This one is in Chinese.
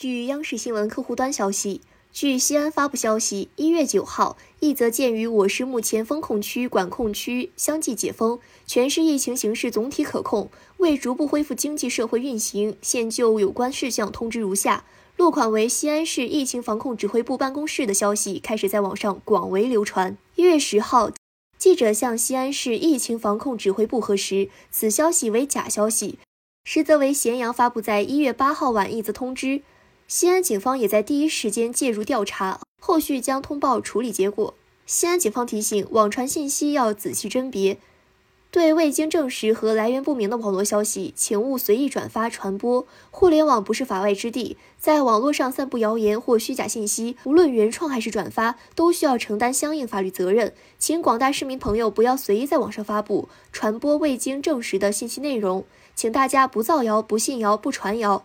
据央视新闻客户端消息，据西安发布消息，一月九号，一则鉴于我市目前风控区、管控区相继解封，全市疫情形势总体可控，为逐步恢复经济社会运行，现就有关事项通知如下。落款为西安市疫情防控指挥部办公室的消息开始在网上广为流传。一月十号，记者向西安市疫情防控指挥部核实，此消息为假消息，实则为咸阳发布在一月八号晚一则通知。西安警方也在第一时间介入调查，后续将通报处理结果。西安警方提醒，网传信息要仔细甄别，对未经证实和来源不明的网络消息，请勿随意转发传播。互联网不是法外之地，在网络上散布谣言或虚假信息，无论原创还是转发，都需要承担相应法律责任。请广大市民朋友不要随意在网上发布、传播未经证实的信息内容，请大家不造谣、不信谣、不传谣。